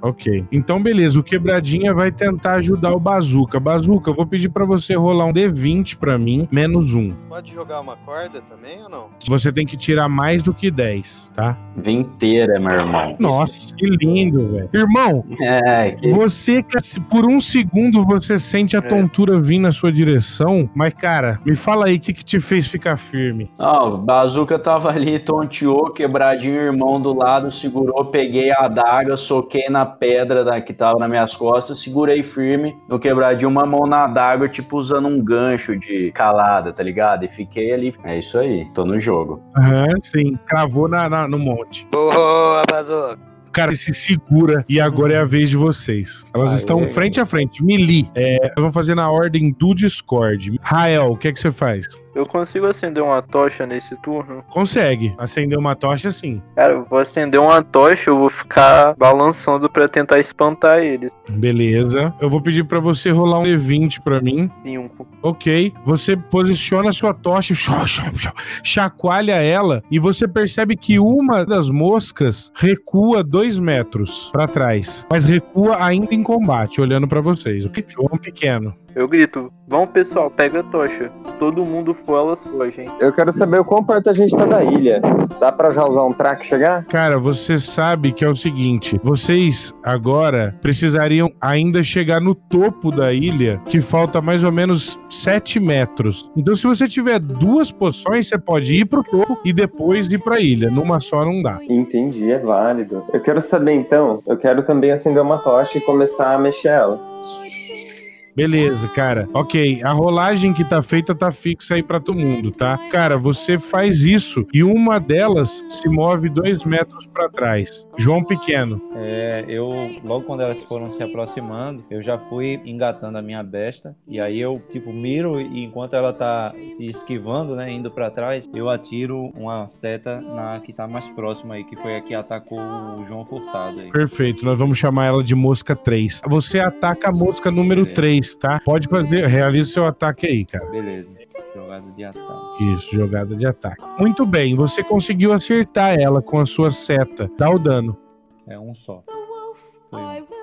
Ok. Então, beleza, o quebradinha vai tentar ajudar o bazuca. Bazuca, eu vou pedir pra você rolar um D20 pra mim, menos um. Pode jogar uma corda também ou não? Você tem que tirar mais do que 10, tá? Vinteira, meu irmão. Nossa, que lindo, velho. Irmão, É, que... você, por um segundo, você sente a tontura vir na sua direção, mas, cara, me fala aí o que, que te fez ficar firme. Ó, o Bazuca tava ali, tonteou, quebradinho, irmão do lado, segurou, peguei a adaga, soquei na pedra da, que tava nas minhas costas, segurei firme, no quebradinho, uma mão na adaga, tipo usando um gancho de calada, tá ligado? E fiquei ali. É isso aí, tô no jogo. Aham, sim, cravou na, na- no monte. Boa, Bazuca. O cara se segura e agora é a vez de vocês. Elas Aê. estão frente a frente. Melee. É, vamos fazer na ordem do Discord. Rael, o que é que você faz? Eu consigo acender uma tocha nesse turno? Consegue. Acender uma tocha, sim. Cara, eu vou acender uma tocha, eu vou ficar balançando pra tentar espantar eles. Beleza. Eu vou pedir pra você rolar um D20 pra mim. Cinco. Ok. Você posiciona a sua tocha, chacoalha ela e você percebe que uma das moscas recua dois metros pra trás, mas recua ainda em combate, olhando pra vocês. O que João pequeno. Eu grito, vamos pessoal, pega a tocha. Todo mundo for, elas for, gente. Eu quero saber o quão perto a gente tá da ilha. Dá pra já usar um track e chegar? Cara, você sabe que é o seguinte: vocês agora precisariam ainda chegar no topo da ilha, que falta mais ou menos 7 metros. Então, se você tiver duas poções, você pode ir pro topo e depois ir pra ilha. Numa só não dá. Entendi, é válido. Eu quero saber então, eu quero também acender uma tocha e começar a mexer ela. Beleza, cara. Ok, a rolagem que tá feita tá fixa aí pra todo mundo, tá? Cara, você faz isso e uma delas se move dois metros pra trás. João Pequeno. É, eu, logo quando elas foram se aproximando, eu já fui engatando a minha besta. E aí eu, tipo, miro e enquanto ela tá se esquivando, né, indo pra trás, eu atiro uma seta na que tá mais próxima aí, que foi a que atacou o João Furtado aí. Perfeito, nós vamos chamar ela de mosca 3. Você ataca a mosca número 3, tá? Pode fazer, realiza o seu ataque aí, cara. Beleza. Jogada de ataque. Isso, jogada de ataque. Muito bem, você conseguiu acertar ela com a sua seta. Dá o dano. É um só.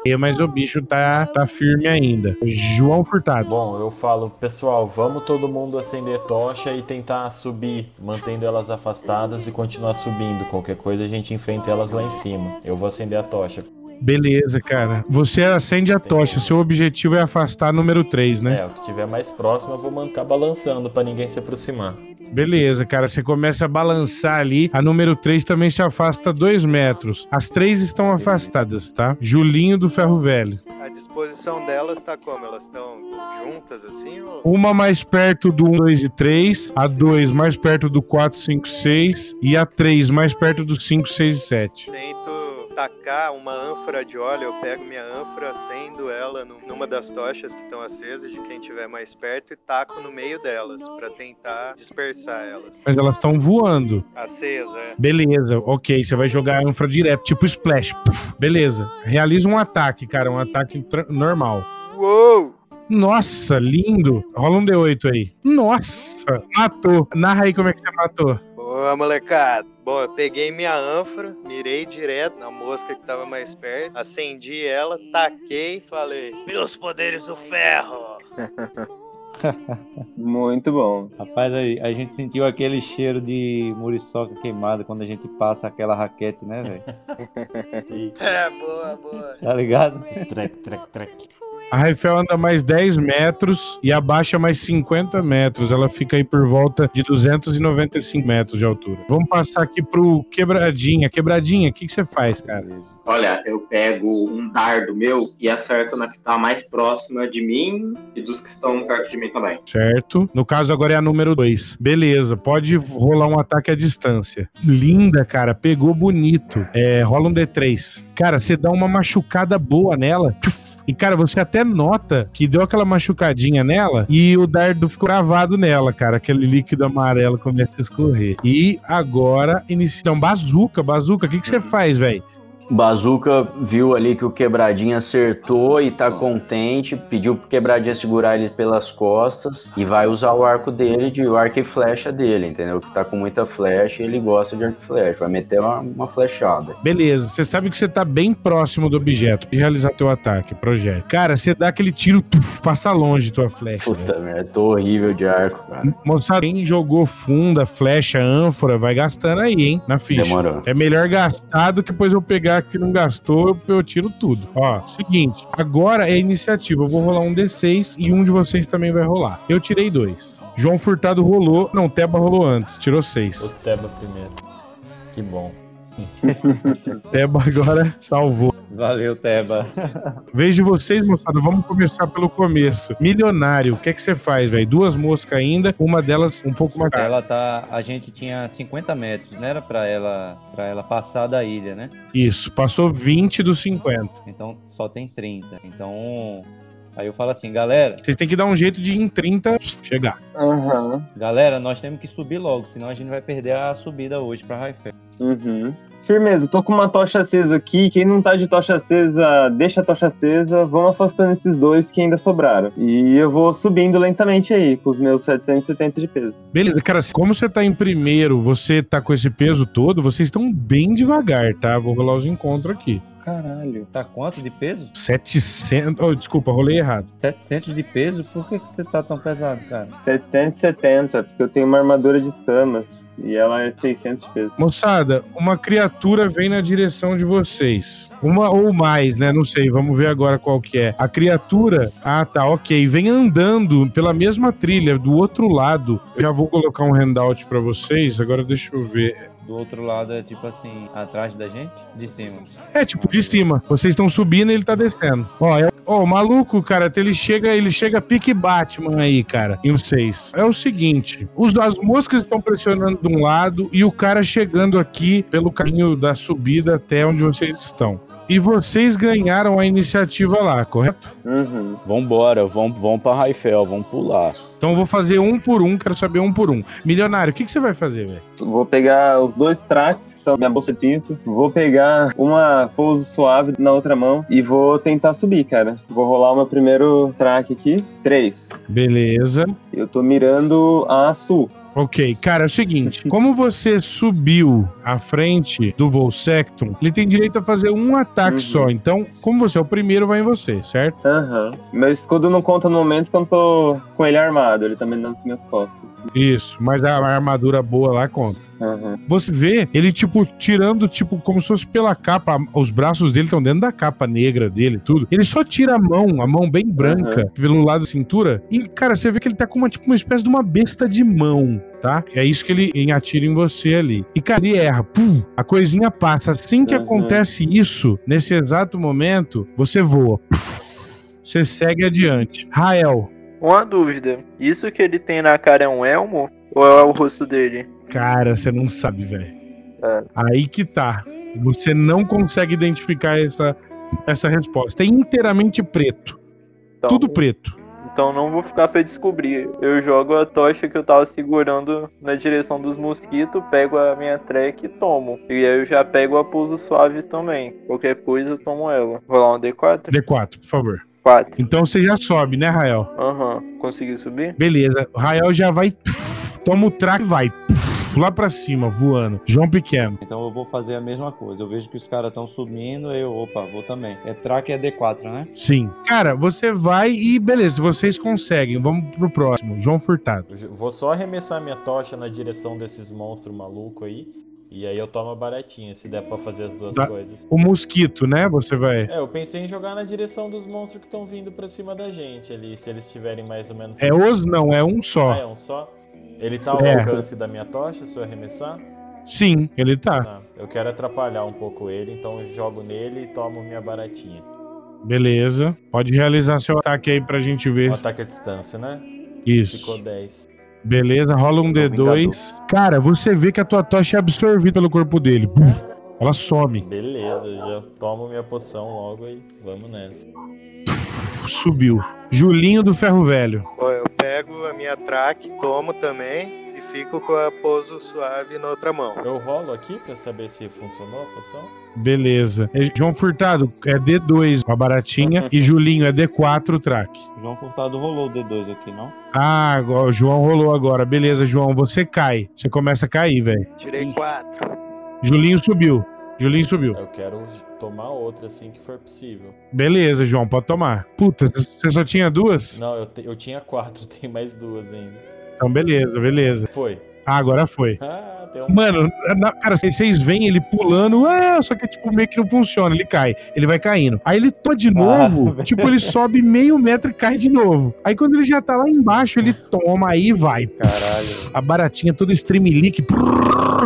E, Mas o bicho tá, tá firme ainda. João Furtado. Bom, eu falo, pessoal, vamos todo mundo acender tocha e tentar subir, mantendo elas afastadas e continuar subindo. Qualquer coisa a gente enfrenta elas lá em cima. Eu vou acender a tocha. Beleza, cara. Você acende a tocha. Seu objetivo é afastar número 3, né? É, o que tiver mais próximo eu vou mancar balançando pra ninguém se aproximar. Beleza, cara. Você começa a balançar ali. A número 3 também se afasta 2 metros. As três estão afastadas, tá? Julinho do Ferro Velho. A disposição delas tá como? Elas estão juntas assim? Ou... Uma mais perto do 1, 2 e 3. A 2 mais perto do 4, 5, 6. E a 3 mais perto do 5, 6 e 7. Tento tacar uma ânfora de óleo, eu pego minha ânfora, acendo ela nu- numa das tochas que estão acesas de quem estiver mais perto e taco no meio delas pra tentar dispersar elas. Mas elas estão voando. Acesa, é. Beleza, ok. Você vai jogar a ânfora direto, tipo splash. Beleza. Realiza um ataque, cara. Um ataque normal. Uou! Nossa, lindo. Rola um D8 aí. Nossa, matou. Narra aí como é que você matou. Boa, molecada. Bom, eu peguei minha ânfora, mirei direto na mosca que tava mais perto, acendi ela, taquei e falei: Meus poderes do ferro! *laughs* Muito bom. Rapaz, a, a gente sentiu aquele cheiro de muriçoca queimada quando a gente passa aquela raquete, né, velho? *laughs* É, boa, boa. Tá ligado? Trek, trek, trek. A Raifel anda mais 10 metros e abaixa mais 50 metros. Ela fica aí por volta de 295 metros de altura. Vamos passar aqui pro Quebradinha. Quebradinha, o que, que você faz, cara? Olha, eu pego um dardo meu e acerto na que tá mais próxima de mim e dos que estão perto de mim também. Certo. No caso, agora é a número 2. Beleza, pode rolar um ataque à distância. Linda, cara. Pegou bonito. É, rola um D3. Cara, você dá uma machucada boa nela. E, cara, você até nota que deu aquela machucadinha nela e o dardo ficou gravado nela, cara. Aquele líquido amarelo começa a escorrer. E agora inicia. Então, bazuca, bazuca. O que, que você faz, velho? Bazuca viu ali que o Quebradinha acertou e tá contente, pediu pro Quebradinha segurar ele pelas costas e vai usar o arco dele, de, o arco e flecha dele, entendeu? Que tá com muita flecha e ele gosta de arco e flecha, vai meter uma, uma flechada. Beleza, você sabe que você tá bem próximo do objeto de realizar teu ataque, projeto. Cara, você dá aquele tiro, tuf, passa longe tua flecha. Puta merda, tô horrível de arco, cara. Moçada, quem jogou funda, flecha, ânfora, vai gastando aí, hein, na ficha. Demorou. É melhor gastar do que depois eu pegar que não gastou, eu, tiro tudo. Ó, seguinte, agora é iniciativa. Eu vou rolar um D6 e um de vocês também vai rolar. Eu tirei dois. João Furtado rolou. Não, Teba rolou antes, tirou O seis. Teba primeiro. Que bom. *laughs* Teba agora salvou. Valeu, Teba. De vocês, moçada, vamos começar pelo começo. Milionário, o que é que você faz, velho? Duas moscas ainda, uma delas um pouco mais. Ela tá. A gente tinha 50 metros, não era pra ela, pra ela passar da ilha, né? Isso, passou 20 dos 50. Então só tem 30. Então. Aí eu falo assim, galera, Vocês têm que dar um jeito de em 30 chegar. Aham. galera, nós temos que subir logo, senão a gente vai perder a subida hoje pra Raifel. Uhum. Firmeza, tô com uma tocha acesa aqui. Quem não tá de tocha acesa, deixa a tocha acesa. Vamos afastando esses dois que ainda sobraram. E eu vou subindo lentamente aí, com os meus 770 de peso. Beleza, cara, como você tá em primeiro, você tá com esse peso todo, vocês estão bem devagar, tá? Vou rolar os encontros aqui. Caralho. Tá quanto de peso? 700. Oh, desculpa, rolei errado. 700 de peso? Por que, que você tá tão pesado, cara? 770, porque eu tenho uma armadura de escamas. E ela é 600 de peso. Moçada, uma criatura vem na direção de vocês. Uma ou mais, né? Não sei, vamos ver agora qual que é. A criatura. Ah, tá, ok. Vem andando pela mesma trilha, do outro lado. Já vou colocar um handout pra vocês. Agora deixa eu ver. Do outro lado é tipo assim, atrás da gente? De cima. É, tipo, de cima. Vocês estão subindo e ele tá descendo. Ó, é... Ó, o maluco, cara, ele chega, ele chega pique Batman aí, cara, em um 6. É o seguinte, os, as moscas estão pressionando de um lado e o cara chegando aqui pelo caminho da subida até onde vocês estão. E vocês ganharam a iniciativa lá, correto? Uhum. Vambora, vamos, vamos pra Raifel, vamos pular. Então eu vou fazer um por um, quero saber um por um. Milionário, o que, que você vai fazer, velho? Vou pegar os dois tracks, que são minha bolsa de cinto. Vou pegar uma pouso suave na outra mão e vou tentar subir, cara. Vou rolar o meu primeiro track aqui. Três. Beleza. Eu tô mirando a sul. Ok, cara, é o seguinte: como você subiu à frente do Volsectum, ele tem direito a fazer um ataque Uhum. só. Então, como você é o primeiro, vai em você, certo? Aham. Meu escudo não conta no momento que eu não tô com ele armado. Ele tá me dando nas minhas costas. Isso, mas a armadura boa lá conta. Aham. Você vê ele, tipo, tirando, tipo, como se fosse pela capa. Os braços dele estão dentro da capa negra dele, tudo. Ele só tira a mão, a mão bem branca, pelo lado da cintura. E, cara, você vê que ele tá com uma, tipo, uma espécie de uma besta de mão, tá? É isso que ele atira em você ali. E, cara, ele erra. Pum, a coisinha passa. Assim que Uhum. acontece isso, nesse exato momento, você voa. Você segue adiante. Rael, Uma dúvida. Isso que ele tem na cara é um elmo? Ou é o rosto dele? Cara, você não sabe, velho. É. Aí que tá. Você não consegue identificar essa, essa resposta. É inteiramente preto. Então, Tudo preto. então não vou ficar pra descobrir. Eu jogo a tocha que eu tava segurando na direção dos mosquitos, pego a minha track e tomo. E aí eu já pego a pouso suave também. Qualquer coisa eu tomo ela. Vou lá um D4? D4, por favor. 4. Então você já sobe, né, Rael? Aham. Consegui subir? Beleza. O Rael já vai. Toma o track e vai. Lá pra cima, voando. João Pequeno. Então eu vou fazer a mesma coisa. Eu vejo que os caras estão subindo, eu, opa, vou também. É track é D4, né? Sim. Cara, você vai e beleza, vocês conseguem. Vamos pro próximo. João Furtado. Eu Vou só arremessar minha tocha na direção desses monstros malucos aí. E aí eu tomo a baratinha, se der pra fazer as duas Tá. coisas. O mosquito, né? Você vai. É, eu pensei em jogar na direção dos monstros que estão vindo pra cima da gente ali, se eles estiverem mais ou menos. É os não, é um Ah, só. é um só? Ele tá ao É. alcance da minha tocha, se eu arremessar? Sim, ele tá. Tá. Eu quero atrapalhar um pouco ele, então eu jogo nele e tomo minha baratinha. Beleza. Pode realizar seu ataque aí pra gente ver. Um ataque à distância, né? Isso. Ficou 10. Beleza, rola um D2. Cara, você vê que a tua tocha é absorvida pelo corpo dele. Buf, Ela some. Beleza, eu já tomo minha poção logo e vamos nessa. Puf, Subiu. Julinho do Ferro Velho. Ó, eu pego a minha track, tomo também fico com a pouso suave na outra mão. Eu rolo aqui pra saber se funcionou a poção? Beleza. É, João Furtado é D2 a baratinha *laughs* e Julinho é D4 o track. João Furtado rolou o D2 aqui, não? Ah, o João rolou agora. Beleza, João, você cai. Você começa a cair, velho. Tirei quatro. Julinho subiu. Julinho subiu. Eu quero tomar outra assim que for possível. Beleza, João, pode tomar. Puta, você só tinha duas? Não, eu, te- eu tinha quatro, *laughs* tem mais duas ainda. Então, beleza, beleza. Foi. Ah, agora foi. Ah, um. Mano, na- cara, vocês veem ele pulando, ah, só que tipo meio que não funciona, ele cai, ele vai caindo. Aí ele toma de novo, *laughs* tipo ele sobe meio metro e cai de novo. Aí quando ele já tá lá embaixo, ele toma aí e vai. Caralho. A baratinha toda streamlink,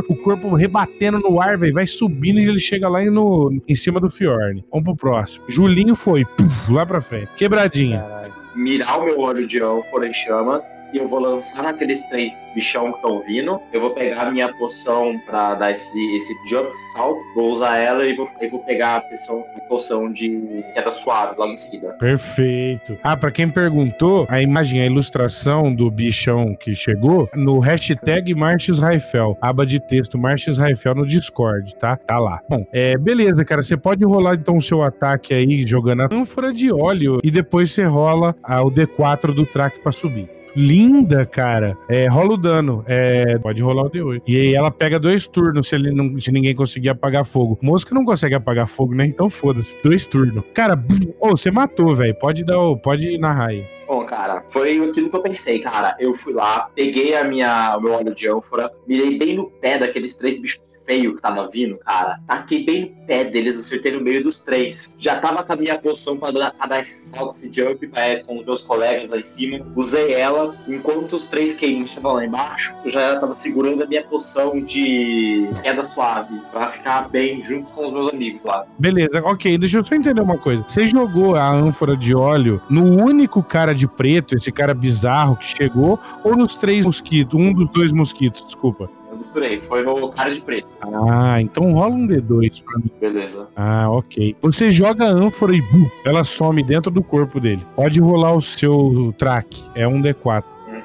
o corpo rebatendo no ar, velho, vai subindo e ele chega lá no, em cima do Fiorne. Vamos pro próximo. Julinho foi, puf, lá pra frente. Quebradinha. Caralho. Mirar o meu olho de ânfora em chamas e eu vou lançar naqueles três bichão que estão vindo. Eu vou pegar a minha poção pra dar esse, esse jump, esse salto, vou usar ela e vou, e vou pegar a poção, a poção de queda suave logo em seguida. Perfeito. Ah, pra quem perguntou, a imagem, a ilustração do bichão que chegou no hashtag Marches Raifel, aba de texto Marches Raifel no Discord, tá? Tá lá. Bom, é, beleza, cara, você pode rolar então o seu ataque aí, jogando a ânfora de óleo, e depois você rola ah, o D4 do track pra subir. Linda, cara. É, rola o dano. É, pode rolar o D8. E aí ela pega dois turnos se, ele não, se ninguém conseguir apagar fogo. Mosca não consegue apagar fogo, né? Então foda-se. Dois turnos. Cara, ô, você matou, velho. Pode dar, o- pode narrar aí. Bom, cara, foi aquilo que eu pensei, cara. Eu fui lá, peguei a minha, o meu óleo de ânfora, mirei bem no pé daqueles três bichos feios que tava vindo, cara. Taquei bem no pé deles, acertei no meio dos três. Já tava com a minha poção pra dar, pra dar esse salto, esse jump é, com os meus colegas lá em cima. Usei ela, enquanto os três queimos estavam lá embaixo, eu já tava segurando a minha poção de queda suave, pra ficar bem junto com os meus amigos lá. Beleza, ok. Deixa eu só entender uma coisa. Você jogou a ânfora de óleo no único cara de preto, esse cara bizarro que chegou, ou nos três mosquitos? Um dos dois mosquitos, desculpa. Eu misturei, foi no cara de preto. Ah, então rola um D2 pra mim. Beleza. Ah, ok. Você joga a ânfora e bum, ela some dentro do corpo dele. Pode rolar o seu track. É um D4. Uhum.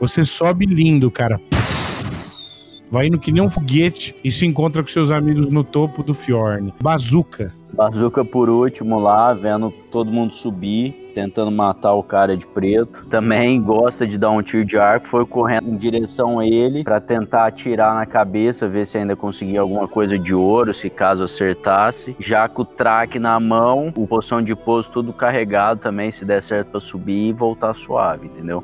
Você sobe lindo, cara. Vai indo que nem um foguete e se encontra com seus amigos no topo do Fjorn. Bazuca. Bazuca por último lá, vendo todo mundo subir, tentando matar o cara de preto. Também gosta de dar um tiro de arco, foi correndo em direção a ele pra tentar atirar na cabeça, ver se ainda conseguia alguma coisa de ouro, se caso acertasse. Já com o traque na mão, o poção de pouso tudo carregado também, se der certo pra subir e voltar suave, entendeu?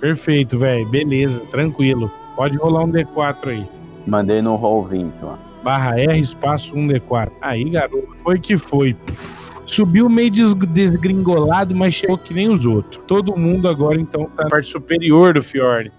Perfeito, velho. Beleza, tranquilo. Pode rolar um D4 aí. Mandei no roll 20, ó. Barra R, espaço 1D4. Aí, garoto. Foi que foi. Puf. Subiu meio des- desgringolado, mas chegou que nem os outros. Todo mundo agora, então, tá na parte superior do Fjord.